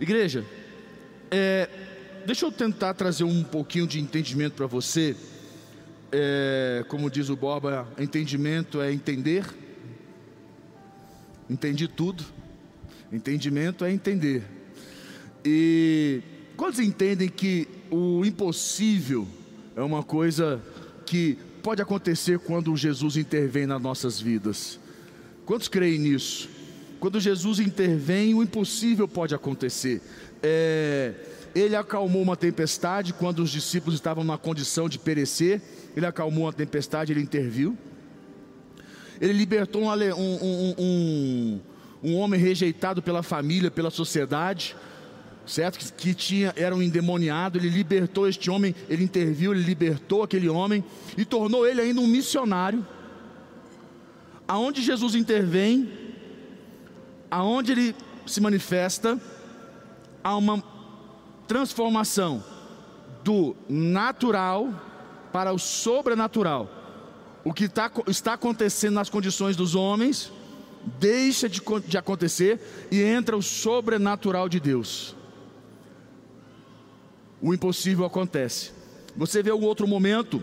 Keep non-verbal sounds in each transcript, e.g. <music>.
Igreja, é, deixa eu tentar trazer um pouquinho de entendimento para você. É, como diz o Borba, entendimento é entender. Entendi tudo. Entendimento é entender. E quantos entendem que o impossível é uma coisa que pode acontecer quando Jesus intervém nas nossas vidas? Quantos creem nisso? Quando Jesus intervém, o impossível pode acontecer. É, ele acalmou uma tempestade quando os discípulos estavam na condição de perecer. Ele acalmou a tempestade, ele interviu. Ele libertou um, um, um, um homem rejeitado pela família, pela sociedade, certo? Que, que, tinha, era um endemoniado. Ele libertou este homem, ele interviu, ele libertou aquele homem e tornou ele ainda um missionário. Aonde Jesus intervém, aonde ele se manifesta, há uma transformação do natural para o sobrenatural. O que tá, está acontecendo nas condições dos homens deixa de, de acontecer e entra o sobrenatural de Deus. O impossível acontece. Você vê um outro momento,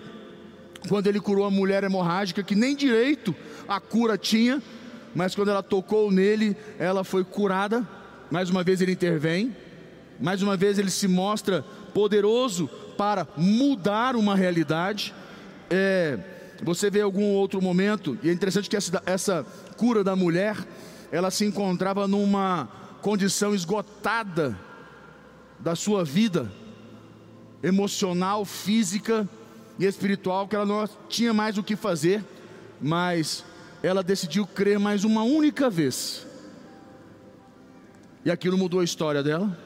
quando ele curou a mulher hemorrágica, que nem direito a cura tinha, mas quando ela tocou nele, ela foi curada. Mais uma vez ele intervém, mais uma vez ele se mostra poderoso para mudar uma realidade. É, você vê algum outro momento, e é interessante que essa, essa cura da mulher, ela se encontrava numa condição esgotada da sua vida, emocional, física e espiritual, que ela não tinha mais o que fazer, mas ela decidiu crer mais uma única vez. E aquilo mudou a história dela.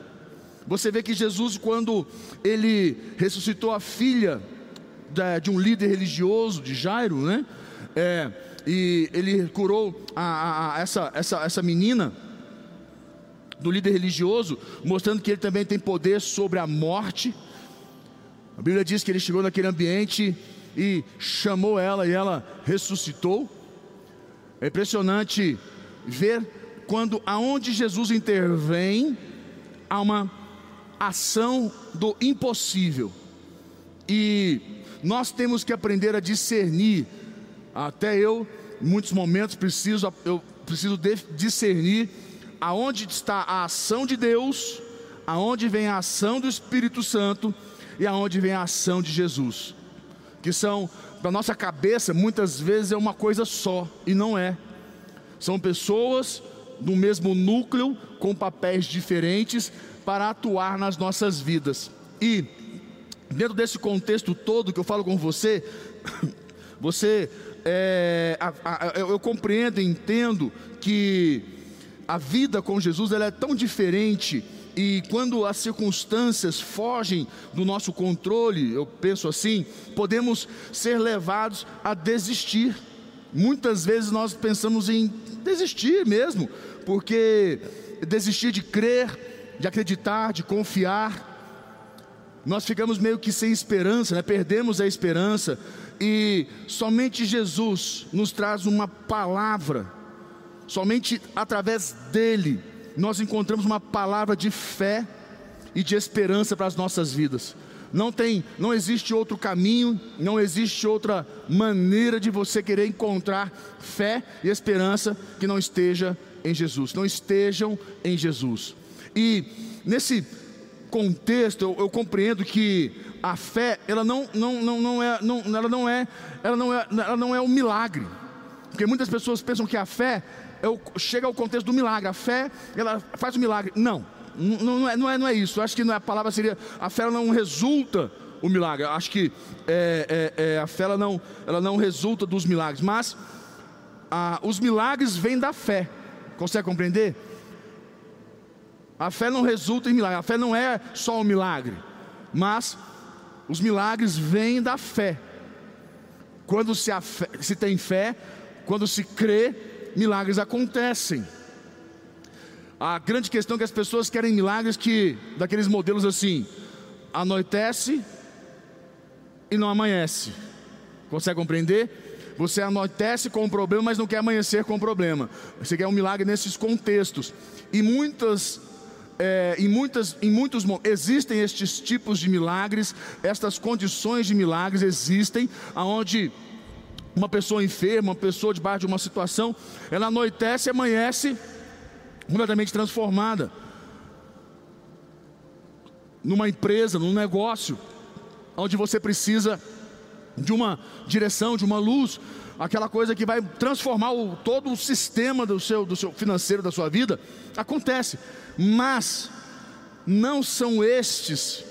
Você vê que Jesus, quando ele ressuscitou a filha de um líder religioso, de Jairo, né? É, e ele curou a, a, a essa, essa, essa menina do líder religioso, mostrando que ele também tem poder sobre a morte. A Bíblia diz que ele chegou naquele ambiente e chamou ela e ela ressuscitou. É impressionante ver quando aonde Jesus intervém, há uma ação do impossível. E nós temos que aprender a discernir. Até eu, em muitos momentos, preciso, eu preciso discernir aonde está a ação de Deus, aonde vem a ação do Espírito Santo e aonde vem a ação de Jesus, que são para nossa cabeça, muitas vezes é uma coisa só, e não é. São pessoas do mesmo núcleo, com papéis diferentes, para atuar nas nossas vidas. E, dentro desse contexto todo que eu falo com você, <coughs> você, é, a, a, eu, compreendo e entendo que a vida com Jesus ela é tão diferente e quando as circunstâncias fogem do nosso controle, eu penso assim, podemos ser levados a desistir. Muitas vezes nós pensamos em desistir mesmo, porque desistir de crer, de acreditar, de confiar, nós ficamos meio que sem esperança, né? perdemos a esperança, e somente Jesus nos traz uma palavra, somente através dele nós encontramos uma palavra de fé e de esperança para as nossas vidas. Não tem, não existe outro caminho, não existe outra maneira de você querer encontrar fé e esperança que não esteja em Jesus, não estejam em Jesus. E nesse contexto eu, eu compreendo que a fé ela não, não, não, não é, não, ela não é, ela não é, ela não é um milagre, porque muitas pessoas pensam que a fé chega ao contexto do milagre. A fé, ela faz o milagre. Não, não, não, é, não, é, não é isso. Eu acho que a palavra seria: a fé não resulta o milagre. Eu acho que é, é, é, a fé ela não, ela não resulta dos milagres, mas a, os milagres vêm da fé. Consegue compreender? A fé não resulta em milagre. A fé não é só um milagre, mas os milagres vêm da fé. Quando se, fé, se tem fé, quando se crê, milagres acontecem. A grande questão é que as pessoas querem milagres que, daqueles modelos assim, anoitece e não amanhece. Consegue compreender? Você anoitece com o problema, mas não quer amanhecer com o problema. Você quer um milagre nesses contextos. E muitas é, em, muitas, em muitos existem estes tipos de milagres, estas condições de milagres existem, aonde uma pessoa enferma, uma pessoa debaixo de uma situação, ela anoitece e amanhece completamente transformada. Numa empresa, num negócio, onde você precisa de uma direção, de uma luz, aquela coisa que vai transformar o, todo o sistema do seu, do seu financeiro da sua vida, acontece. Mas não são estes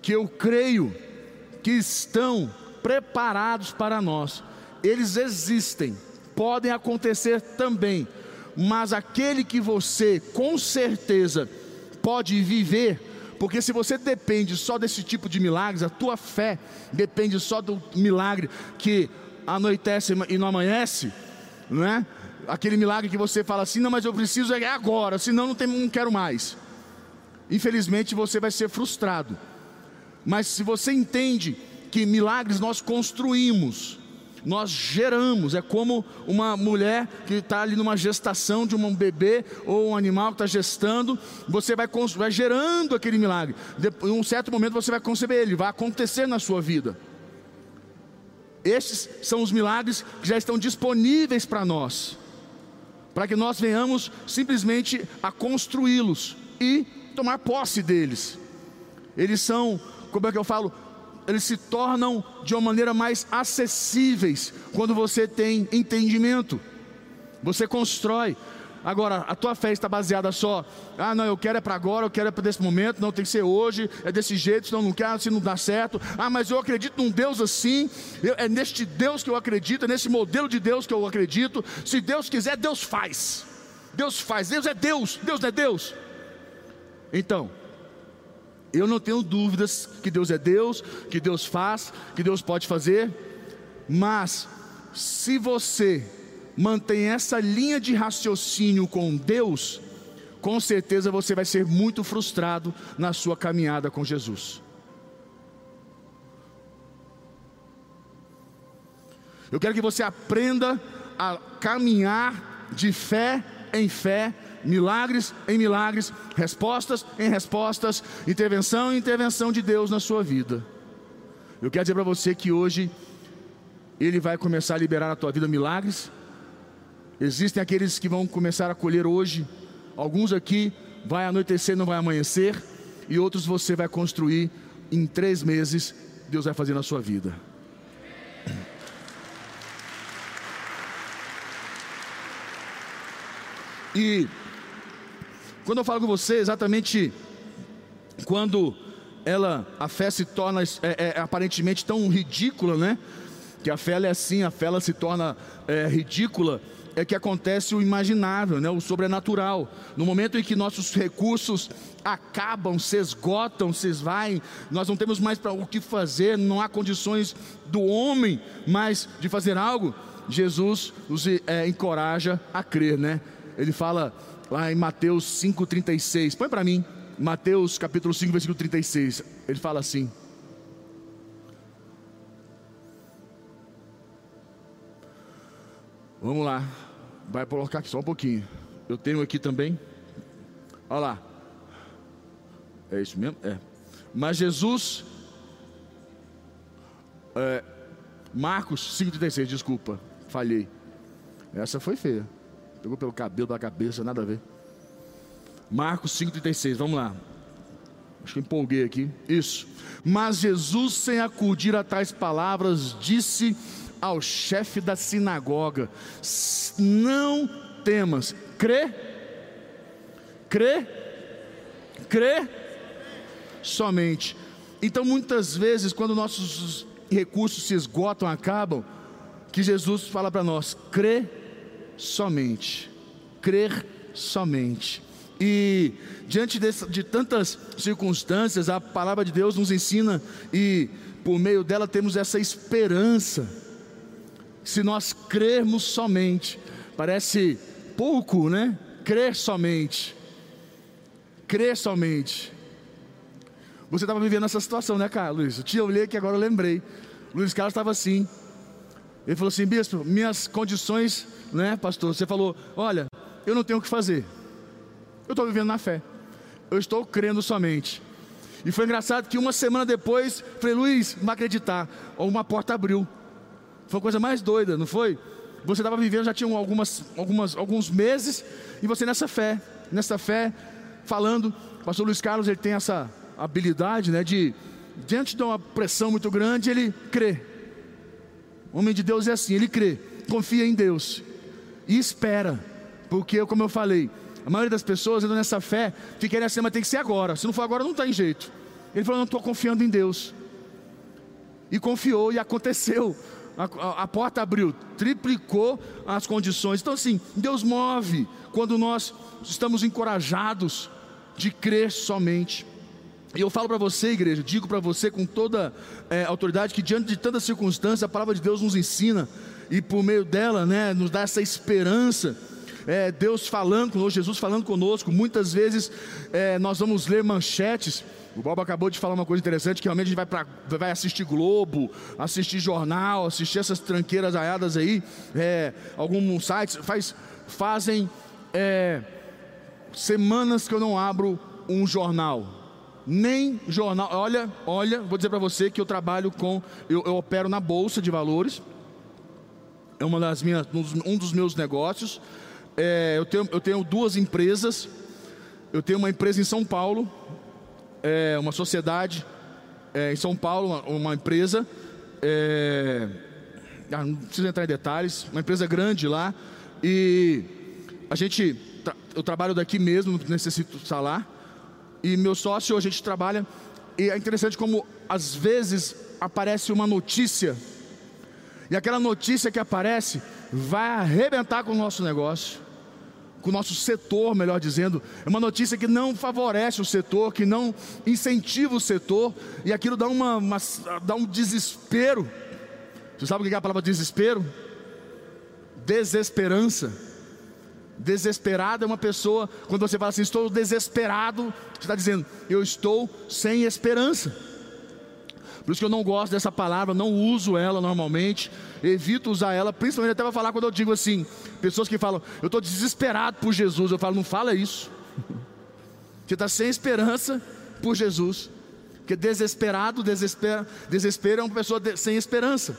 que eu creio que estão preparados para nós. Eles existem, podem acontecer também, mas aquele que você com certeza pode viver porque se você depende só desse tipo de milagres, a tua fé depende só do milagre que anoitece e não amanhece, não é? Aquele milagre que você fala assim, não, mas eu preciso é agora, senão não, tem, não quero mais. Infelizmente você vai ser frustrado. Mas se você entende que milagres nós construímos, nós geramos, é como uma mulher que está ali numa gestação de um bebê ou um animal que está gestando, você vai, vai gerando aquele milagre. em um certo momento você vai conceber ele, vai acontecer na sua vida. Estes são os milagres que já estão disponíveis para nós, para que nós venhamos simplesmente a construí-los e tomar posse deles. Eles são, como é que eu falo, eles se tornam de uma maneira mais acessíveis quando você tem entendimento. Você constrói. Agora, a tua fé está baseada só, ah, não, eu quero é para agora, eu quero é para desse momento, não tem que ser hoje, é desse jeito, senão não quero, se não dá certo. Ah, mas eu acredito num Deus assim, eu, é neste Deus que eu acredito, é nesse modelo de Deus que eu acredito. Se Deus quiser, Deus faz. Deus faz, Deus é Deus, Deus não é Deus. Então, eu não tenho dúvidas que Deus é Deus, que Deus faz, que Deus pode fazer, mas se você mantém essa linha de raciocínio com Deus, com certeza você vai ser muito frustrado na sua caminhada com Jesus. Eu quero que você aprenda a caminhar de fé em fé milagres em milagres, respostas em respostas, intervenção em intervenção de Deus na sua vida. Eu quero dizer para você que hoje Ele vai começar a liberar na tua vida milagres. Existem aqueles que vão começar a colher hoje, alguns aqui vai anoitecer, não vai amanhecer, e outros você vai construir em três meses, Deus vai fazer na sua vida. E quando eu falo com você, exatamente quando ela, a fé se torna é, é, aparentemente tão ridícula, né? Que a fé é assim, a fé se torna é, ridícula, é que acontece o imaginável, né? O sobrenatural. No momento em que nossos recursos acabam, se esgotam, se esvaem, nós não temos mais para o que fazer, não há condições do homem mais de fazer algo. Jesus nos é, encoraja a crer, né? Ele fala lá em Mateus 5,36. Põe para mim, Mateus capítulo 5, versículo 36. Ele fala assim. Vamos lá, vai colocar aqui só um pouquinho. Eu tenho aqui também. Olha lá. É isso mesmo? É. Mas Jesus. É, Marcos 5,36, desculpa, falhei. Essa foi feia. Pegou pelo cabelo da cabeça, nada a ver. Marcos 5,36, vamos lá. Acho que empolguei aqui. Isso. Mas Jesus, sem acudir a tais palavras, disse ao chefe da sinagoga: Não temas, crê, crê, crê somente. Então, muitas vezes, quando nossos recursos se esgotam, acabam, que Jesus fala para nós: crê somente. Crer somente. E diante de, de tantas circunstâncias, a palavra de Deus nos ensina e por meio dela temos essa esperança. Se nós crermos somente, parece pouco, né? Crer somente. Crer somente. Você estava vivendo essa situação, né, Carlos? Eu te olhei que agora eu lembrei. Luiz Carlos estava assim. Ele falou assim: Bispo, minhas condições né, pastor? Você falou: olha, eu não tenho o que fazer, eu estou vivendo na fé. eu estou crendo somente. E foi engraçado que uma semana depois, falei, Luiz, não acreditar, uma porta abriu. Foi a coisa mais doida, não foi? Você estava vivendo, já tinha algumas, algumas, alguns meses, e você nessa fé, nessa fé, falando. O pastor Luiz Carlos ele tem essa habilidade né, de, diante de uma pressão muito grande, ele crê. O homem de Deus é assim, ele crê, confia em Deus e espera, porque, como eu falei, a maioria das pessoas entra nessa fé, fica assim, mas tem que ser agora, se não for agora não tem jeito. Ele falou, não estou confiando em Deus, e confiou, e aconteceu a, a, a porta abriu, triplicou as condições. Então, assim, Deus move quando nós estamos encorajados de crer somente. E eu falo para você, igreja, digo para você com toda é, autoridade que diante de tanta circunstância, a palavra de Deus nos ensina e por meio dela, né, nos dá essa esperança. É, Deus falando conosco, Jesus falando conosco. Muitas vezes é, nós vamos ler manchetes o Bob acabou de falar uma coisa interessante, que realmente a gente vai, pra, vai assistir Globo, assistir jornal, assistir essas tranqueiras aiadas aí, é, alguns sites faz, fazem é, semanas que eu não abro um jornal. Nem jornal. Olha, olha, vou dizer para você que eu trabalho com. Eu, eu, opero na Bolsa de Valores. É uma das minhas, um dos meus negócios. É, eu, tenho, eu tenho duas empresas. Eu tenho uma empresa em São Paulo, é, uma sociedade é, em São Paulo, uma, uma empresa, é, ah, não preciso entrar em detalhes, uma empresa grande lá, e a gente, eu trabalho daqui mesmo, não necessito salar, e meu sócio, a gente trabalha, e é interessante como às vezes aparece uma notícia, e aquela notícia que aparece vai arrebentar com o nosso negócio com o nosso setor, melhor dizendo. É uma notícia que não favorece o setor, que não incentiva o setor, e aquilo dá, uma, uma dá um desespero. Você sabe o que é a palavra desespero? Desesperança. Desesperado é uma pessoa, quando você fala assim, estou desesperado, você está dizendo, eu estou sem esperança. Por isso que eu não gosto dessa palavra, não uso ela normalmente, evito usar ela, principalmente até para falar quando eu digo assim, pessoas que falam, eu estou desesperado por Jesus, eu falo, não fala isso. <laughs> Você está sem esperança por Jesus. Porque desesperado, desespera, desespero é uma pessoa de, sem esperança.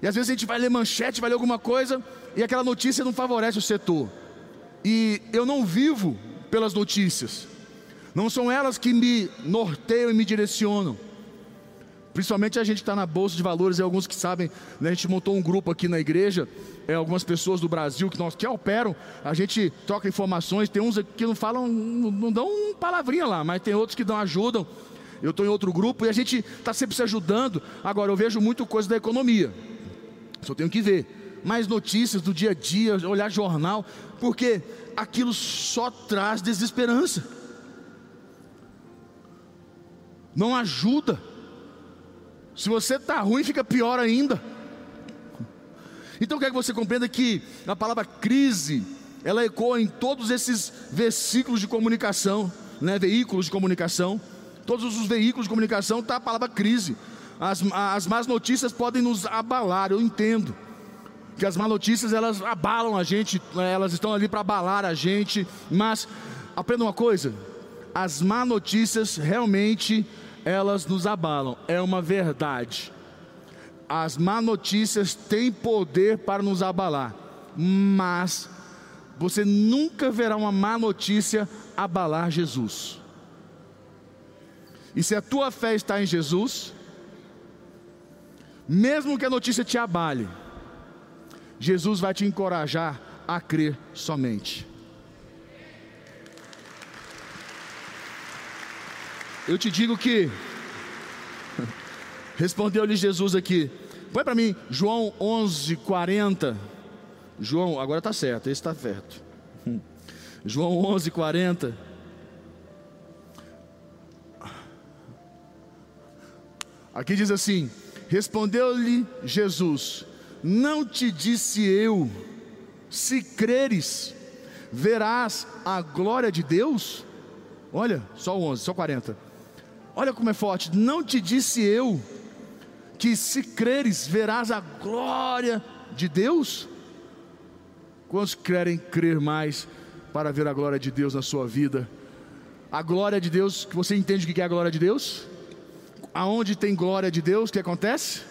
E às vezes a gente vai ler manchete, vai ler alguma coisa, e aquela notícia não favorece o setor. E eu não vivo pelas notícias. Não são elas que me norteiam e me direcionam. Principalmente a gente está na Bolsa de Valores, e alguns que sabem, né, a gente montou um grupo aqui na igreja, é, algumas pessoas do Brasil que, nós, que operam, a gente troca informações, tem uns que não falam, não, não dão palavrinha lá, mas tem outros que dão ajudam. Eu estou em outro grupo e a gente está sempre se ajudando. Agora, eu vejo muito coisa da economia, só tenho que ver. Mais notícias do dia a dia, olhar jornal, porque aquilo só traz desesperança. Não ajuda. Se você está ruim, fica pior ainda. Então eu quero que você compreenda que a palavra crise, ela ecoa em todos esses versículos de comunicação, né, veículos de comunicação. Todos os veículos de comunicação está a palavra crise. As, as más notícias podem nos abalar, eu entendo. Que as más notícias elas abalam a gente, né, elas estão ali para abalar a gente, mas aprenda uma coisa: as más notícias realmente elas nos abalam, é uma verdade. As má notícias têm poder para nos abalar, mas você nunca verá uma má notícia abalar Jesus. E se a tua fé está em Jesus, mesmo que a notícia te abale, Jesus vai te encorajar a crer somente. Eu te digo que <laughs> respondeu-lhe Jesus aqui. Põe para mim João 11:40. João, agora está certo, esse está certo. <laughs> João 11:40. Aqui diz assim: Respondeu-lhe Jesus: Não te disse eu, se creres, verás a glória de Deus? Olha, só 11, só 40. Olha como é forte. Não te disse eu que se creres verás a glória de Deus? Quantos querem crer mais para ver a glória de Deus na sua vida? a glória de Deus, que você entende o que é a glória de Deus? Aonde tem glória de Deus, o que acontece?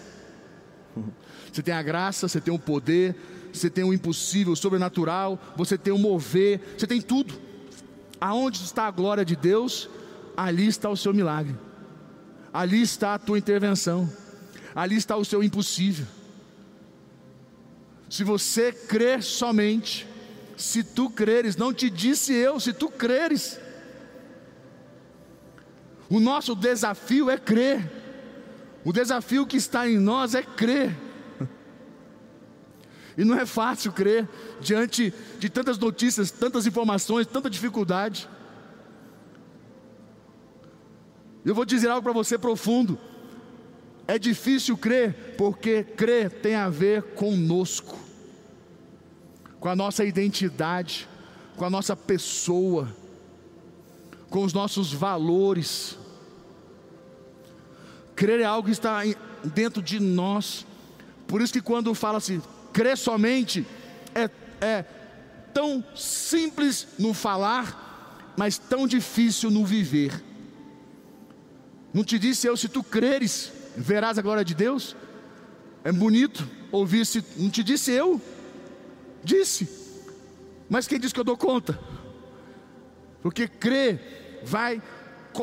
<laughs> Você tem a graça, você tem o poder, você tem o impossível, o sobrenatural, você tem o mover, você tem tudo. Aonde está a glória de Deus, ali está o seu milagre, ali está a tua intervenção, ali está o seu impossível. Se você crer somente, se tu creres, não te disse eu, se tu creres. O nosso desafio é crer. O desafio que está em nós é crer. E não é fácil crer diante de tantas notícias, tantas informações, tanta dificuldade. Eu vou dizer algo para você profundo. É difícil crer, porque crer tem a ver conosco, com a nossa identidade, com a nossa pessoa, com os nossos valores. Crer é algo que está dentro de nós. Por isso que quando fala assim, crer somente, é, é tão simples no falar, mas tão difícil no viver. Não te disse eu, se tu creres, verás a glória de Deus? É bonito ouvir se não te disse eu? Disse. Mas quem disse que eu dou conta? Porque crer vai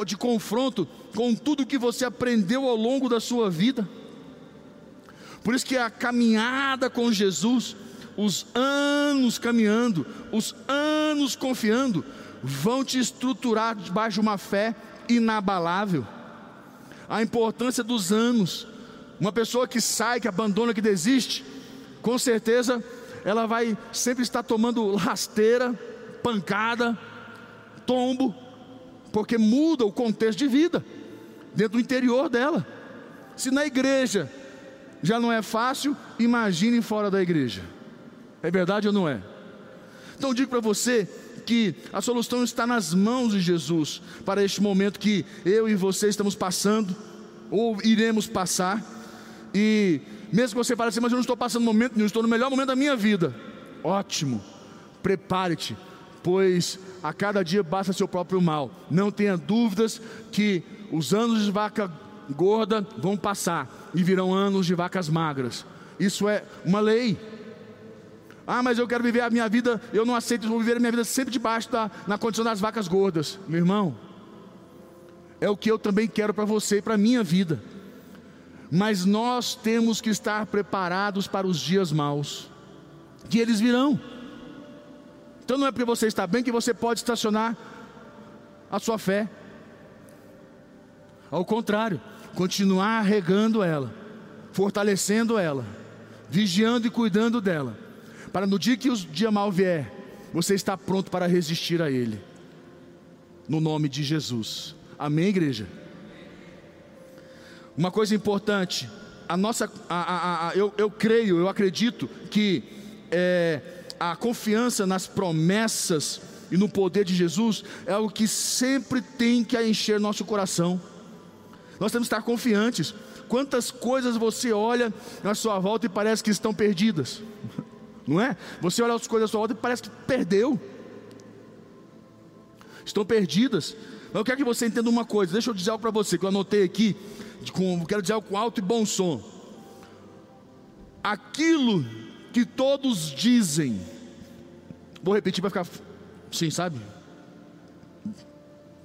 de confronto com tudo que você aprendeu ao longo da sua vida. Por isso que a caminhada com Jesus, os anos caminhando, os anos confiando, vão te estruturar debaixo de uma fé inabalável a importância dos anos. Uma pessoa que sai, que abandona, que desiste, com certeza ela vai sempre estar tomando rasteira, pancada, tombo, porque muda o contexto de vida dentro do interior dela. Se na igreja já não é fácil, imagine fora da igreja. É verdade ou não é? Então digo para você que a solução está nas mãos de Jesus para este momento que eu e você estamos passando, ou iremos passar. E mesmo que você fale assim, mas eu não estou passando momento nenhum, estou no melhor momento da minha vida. Ótimo, prepare-te, pois a cada dia basta seu próprio mal. Não tenha dúvidas que os anos de vaca gorda vão passar e virão anos de vacas magras. Isso é uma lei. Ah, mas eu quero viver a minha vida, eu não aceito, vou viver a minha vida sempre debaixo da na condição das vacas gordas. Meu irmão, é o que eu também quero para você e para a minha vida. Mas nós temos que estar preparados para os dias maus, que eles virão. Então não é porque você está bem que você pode estacionar a sua fé. Ao contrário, continuar regando ela, fortalecendo ela, vigiando e cuidando dela para no dia que o dia mal vier, você está pronto para resistir a ele. No nome de Jesus. Amém, igreja? Uma coisa importante, a nossa, a, a, a, eu, eu creio, eu acredito que é, a confiança nas promessas e no poder de Jesus é o que sempre tem que encher nosso coração. Nós temos que estar confiantes. Quantas coisas você olha na sua volta e parece que estão perdidas? Não é? Você olha as coisas à sua volta e parece que perdeu. Estão perdidas. Mas eu quero que você entenda uma coisa. Deixa eu dizer algo para você que eu anotei aqui. Com, quero dizer algo com alto e bom som. Aquilo que todos dizem. Vou repetir para ficar sim, sabe?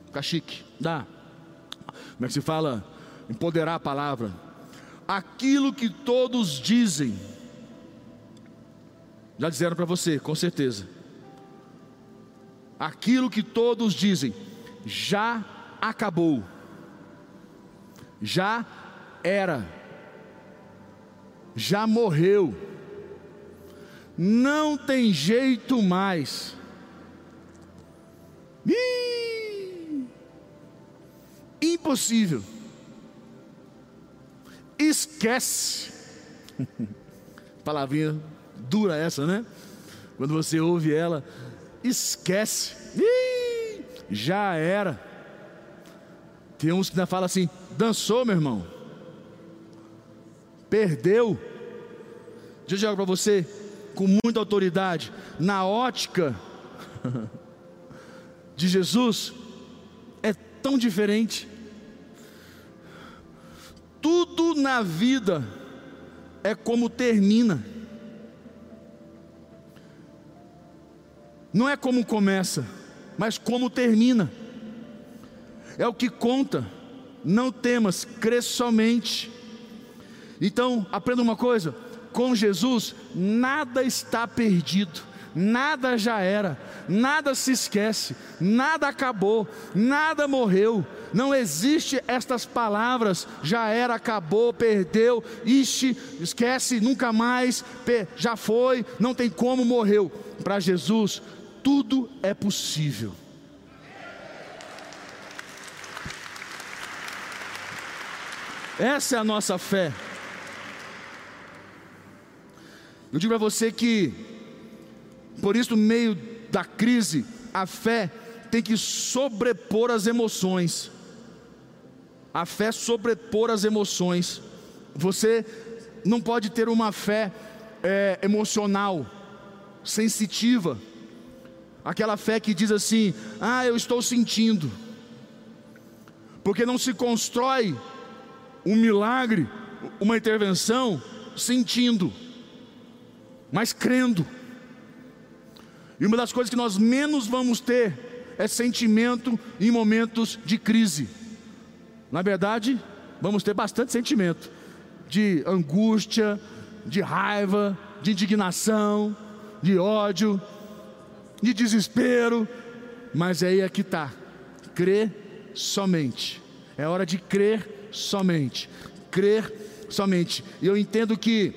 Ficar chique. Dá. Como é que se fala? Empoderar a palavra. Aquilo que todos dizem já disseram para você, com certeza. Aquilo que todos dizem, já acabou, já era, já morreu, não tem jeito mais. Impossível. Esquece. <laughs> Palavrinha dura essa, né? Quando você ouve ela, esquece. Ih, já era. Tem uns que ainda falam assim: dançou, meu irmão. Perdeu. Deixa eu dizer para você, com muita autoridade, na ótica <laughs> de Jesus, tão diferente. Tudo na vida é como termina. Não é como começa, mas como termina. É o que conta. Não temas, crê somente. Então, aprenda uma coisa: com Jesus, nada está perdido, nada já era, nada se esquece, nada acabou, nada morreu. Não existe estas palavras, já era, acabou, perdeu, ixi, esquece, nunca mais, já foi, não tem como, morreu. Para Jesus, tudo é possível. Essa é a nossa fé. Eu digo para você que, por isso, no meio da crise, a fé tem que sobrepor as emoções. A fé sobrepor as emoções. Você não pode ter uma fé é, emocional, sensitiva, aquela fé que diz assim: ah, eu estou sentindo, porque não se constrói um milagre, uma intervenção, sentindo mas crendo. E uma das coisas que nós menos vamos ter é sentimento em momentos de crise. Na verdade, vamos ter bastante sentimento de angústia, de raiva, de indignação, de ódio, de desespero, mas aí é que está, crer somente. É hora de crer somente. Crer somente. E eu entendo que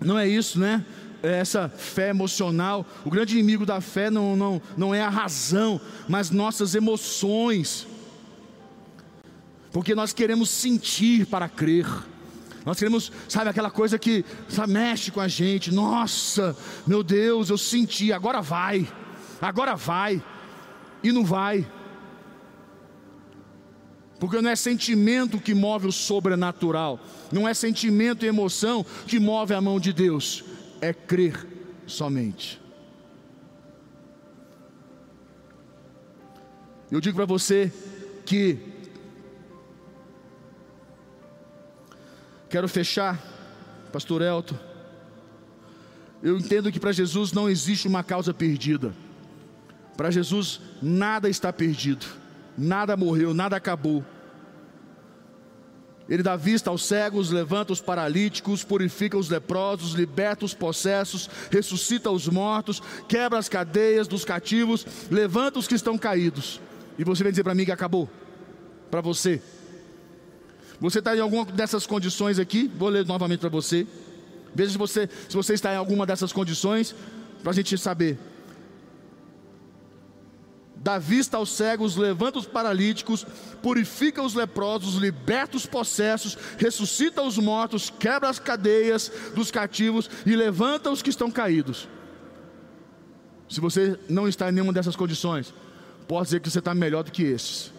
não é isso, né? essa fé emocional. O grande inimigo da fé não, não, não é a razão, mas nossas emoções. Porque nós queremos sentir para crer. Nós queremos, sabe, aquela coisa que sabe, mexe com a gente. Nossa, meu Deus, eu senti, agora vai, agora vai, e não vai. Porque não é sentimento que move o sobrenatural, não é sentimento e emoção que move a mão de Deus, é crer somente. Eu digo para você que quero fechar, Pastor Elton. Eu entendo que para Jesus não existe uma causa perdida. Para Jesus nada está perdido, nada morreu, nada acabou. Ele dá vista aos cegos, levanta os paralíticos, purifica os leprosos, liberta os possessos, ressuscita os mortos, quebra as cadeias dos cativos, levanta os que estão caídos. E você vem dizer para mim que acabou. Para você. Você está em alguma dessas condições aqui? Vou ler novamente para você. Veja se você, se você está em alguma dessas condições, para a gente saber dá vista aos cegos, levanta os paralíticos, purifica os leprosos, liberta os possessos, ressuscita os mortos, quebra as cadeias dos cativos e levanta os que estão caídos. Se você não está em nenhuma dessas condições, pode dizer que você está melhor do que esses.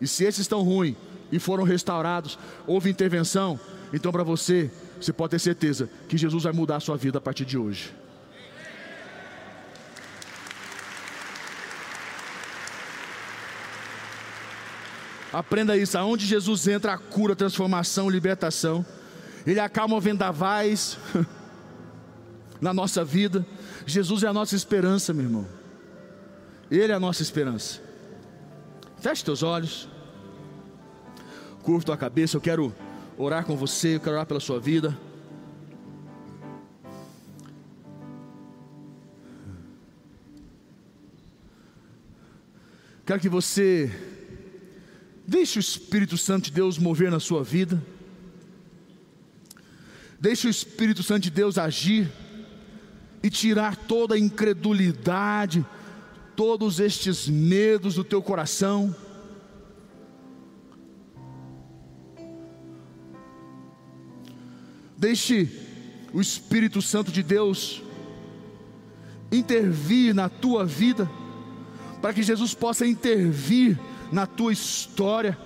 E se esses estão ruins e foram restaurados, houve intervenção, então para você, você pode ter certeza que Jesus vai mudar a sua vida a partir de hoje. Aprenda isso. Aonde Jesus entra, a cura, transformação, libertação. Ele acalma vendavais <laughs> na nossa vida. Jesus é a nossa esperança, meu irmão. Ele é a nossa esperança. Feche teus olhos. Curva tua cabeça. Eu quero orar com você. Eu quero orar pela sua vida. Quero que você Deixe o Espírito Santo de Deus mover na sua vida. Deixe o Espírito Santo de Deus agir e tirar toda a incredulidade, todos estes medos do teu coração. Deixe o Espírito Santo de Deus intervir na tua vida, para que Jesus possa intervir na tua história